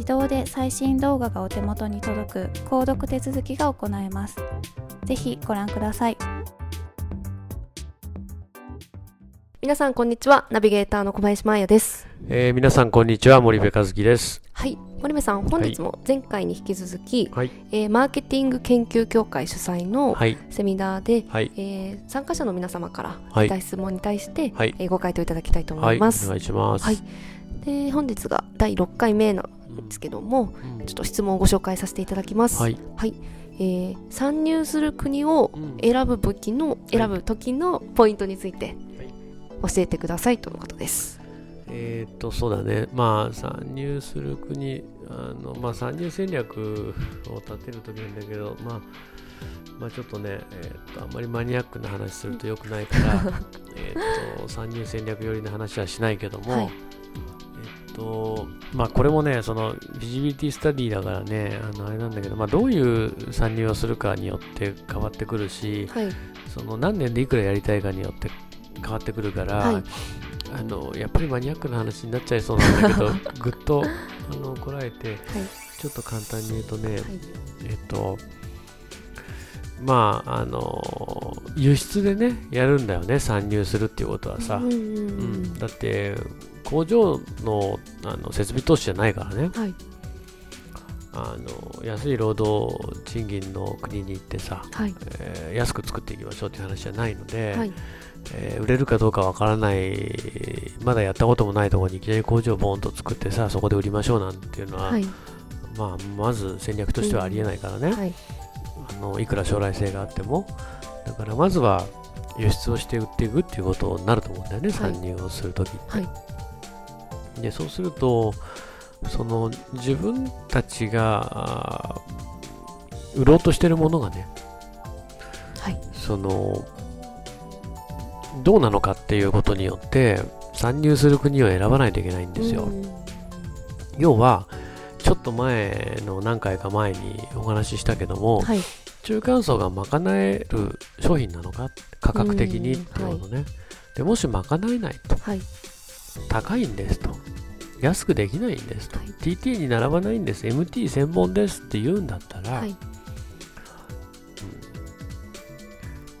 自動で最新動画がお手元に届く購読手続きが行えます。ぜひご覧ください。皆さんこんにちは。ナビゲーターの小林真彩です。えー、皆さんこんにちは森部和樹です。はい。森部さん本日も前回に引き続き、はい。えーマーケティング研究協会主催のはい。セミナーで、はい。えー参加者の皆様からはい。質問に対して、はい。えーご回答いただきたいと思はい。おいます、願いします。はいで本日が第6回目なんですけどもうん。ちょっと質問をご紹介させていただきます。はい。えー参入する国を選ぶ武器の、選ぶ時のポイントについて教えてくださいとのことです。えーっとそうだね。まあ参入する国あのまあ参入戦略を立てるときなんだけどまあまあちょっとね、えーっとあんまりマニアックな話すると良くないから えーっと参入戦略寄りの話はしないけども、はいとまあこれもねそのビジビリティスタディだからねあのあれなんだけどまあどういう参入をするかによって変わってくるし、はい。その何年でいくらやりたいかによって変わってくるから、はい。あのやっぱりマニアックな話になっちゃいそうなんだけど ぐっとあのこらえてはい。ちょっと簡単に言うとね、はい。えっとまああの輸出でねやるんだよね参入するっていうことはさ、うんうんううん。んだって工場のあの設備投資じゃないからね。はい。あの安い労働賃金の国に行ってさ、はい。えー安く作っていきましょうっていう話じゃないので、はい。えー売れるかどうかわからない、まだやったこともないところにいきなり工場をボーンと作ってさ、そこで売りましょうなんていうのは、はい。まあ、まず戦略としてはありえないからね、はい。あのいくら将来性があっても、だからまずは輸出をして売っていくっていうことになると思うんだよね、はい。参入をするときって。はい。でそうすると、その自分たちが売ろうとしてるものがね、はい。そのどうなのかっていうことによって参入する国を選ばないといけないんですよ。うん。要はちょっと前の何回か前にお話ししたけども、はい中間層が賄える商品なのか価格的にっていうことね、でもし賄えないとはい。高いんですと安くできないんですと、はい。TT に並ばないんです MT 専門ですって言うんだったら、はい。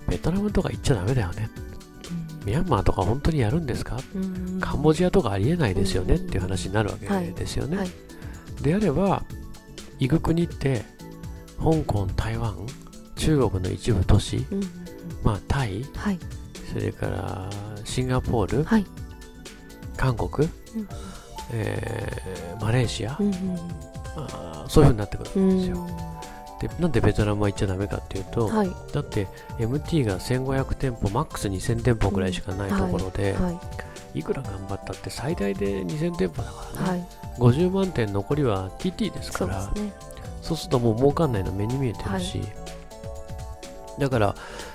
ベトナムとか行っちゃダメだよね。ミャンマーとか本当にやるんですか？うん。カンボジアとかありえないですよねっていう話になるわけはい。ですよね。はい。であれば、行く国って、香港、台湾、中国の一部都市、うんまあ、タイ、はい。それからシンガポール、はい。韓国、うん。えーマレーシア、うんあーそういうふうになってくるうんんですよ。でなんでベトナムは行っちゃダメかっていうと、はい。だって MT が1500店舗マックス2000店舗ぐらいしかないところで、はいい、くら頑張ったって最大で2000店舗だからね、はい。50万店残りは TT ですそからねそうするともう儲かんないの目に見えてるし、だから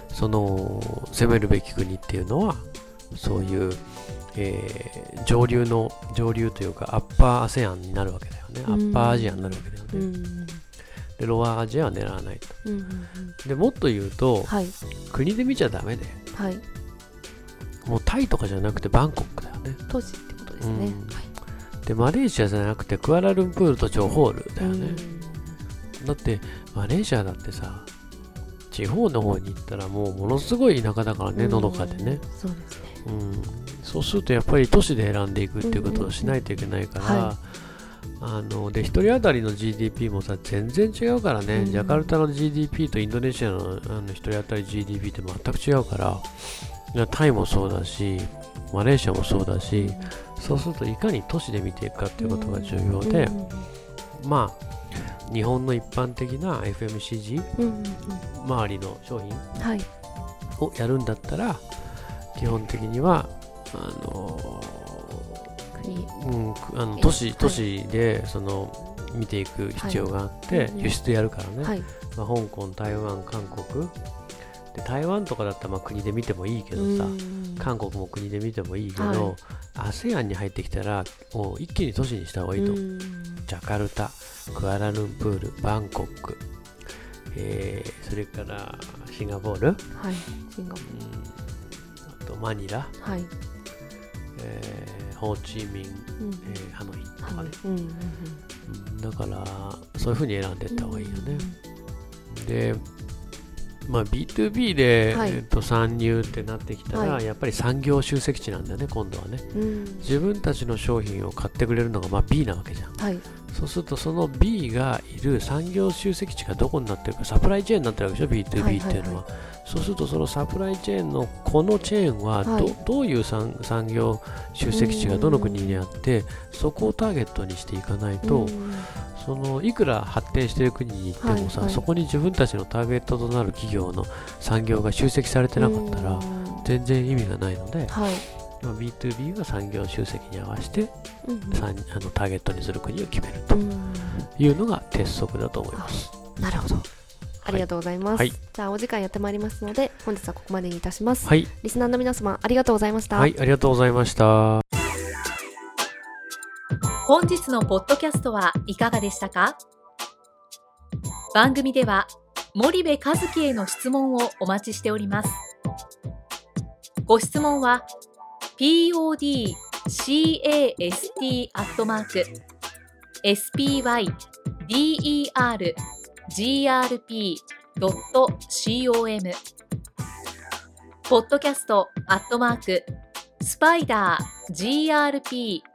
その攻めるべき国っていうのはそういう、えー上流の上流というかアッパー ASEAN になるわけだよね、うん。アッパーアジアになるわけだよね、うん。でロアアジアは狙わないと。うんうんうん。でもっと言うとはい。国で見ちゃダメで。はい。もうタイとかじゃなくてバンコクだよね。都市ってことですね。うん。はい。でマレーシアじゃなくてクアラルンプールとジョホールだよね、だってマレーシアだってさ地方の方に行ったらもうものすごい田舎だからね、のどかでね、そうですね。うん、そうするとやっぱり都市で選んでいくっていうことをしないといけないから、あので1人当たりの GDP もさ全然違うからね、うん。ジャカルタの GDP とインドネシアのあの1人当たり GDP って全く違うからタイもそうだしマレーシアもそうだしそうするといかに都市で見ていくかっていうことが重要で、まあ日本の一般的な FMCG うんうん周りの商品をやるんだったら基本的にはあの国。うん、あのえ都市、はい。都市でその見ていく必要があって、輸出やるからね、はい。まあ、香港、台湾、韓国で台湾とかだったらまあ国で見てもいいけどさ、うん。韓国も国で見てもいいけはい。ど、ASEAN に入ってきたらもう一気に都市にした方がいいと、うん。ジャカルタ、クアラルンプール、バンコク、えーそれからシンガポール、はい。シンガポうん。あとマニラ、ールはい。えーホーチミン、うん。えーハノイとかね、うんうんうん。だからそういうふうに選んでいった方がいいよね、で、まあ、B2B で、はい。えっと参入ってなってきたら、はい。やっぱり産業集積地なんだよね今度はね。うん。うん自分たちの商品を買ってくれるのが、まあ、B なわけじゃん。はい。そうするとその B がいる産業集積地がどこになってるかサプライチェーンになってるわけでしょ B2B っていうのは,、はいはい。そうするとそのサプライチェーンのこのチェーンはど,、はい。どういう産産業集積地がどの国にあってそこをターゲットにしていかないと、うんそのいくら発展している国に行ってもさ、はいはい。そこに自分たちのターゲットとなる企業の産業が集積されてなかったらうん。全然意味がないので、はい。まあ B2B は産業集積に合わせてうんあのターゲットにする国を決めるとうん。いうのが鉄則だと思います。なるほど。ありがとうございます、はい。じゃあお時間やってまいりますので本日はここまでにいたします、はい、リスナーの皆様ありがとうございました、はい、ありがとうございました。本日のポッドキャストはいかがでしたか？番組では森部和樹への質問をお待ちしております。ご質問は podcast アットマーク spydergrp.com ポッドキャストアットマークスパイダー grp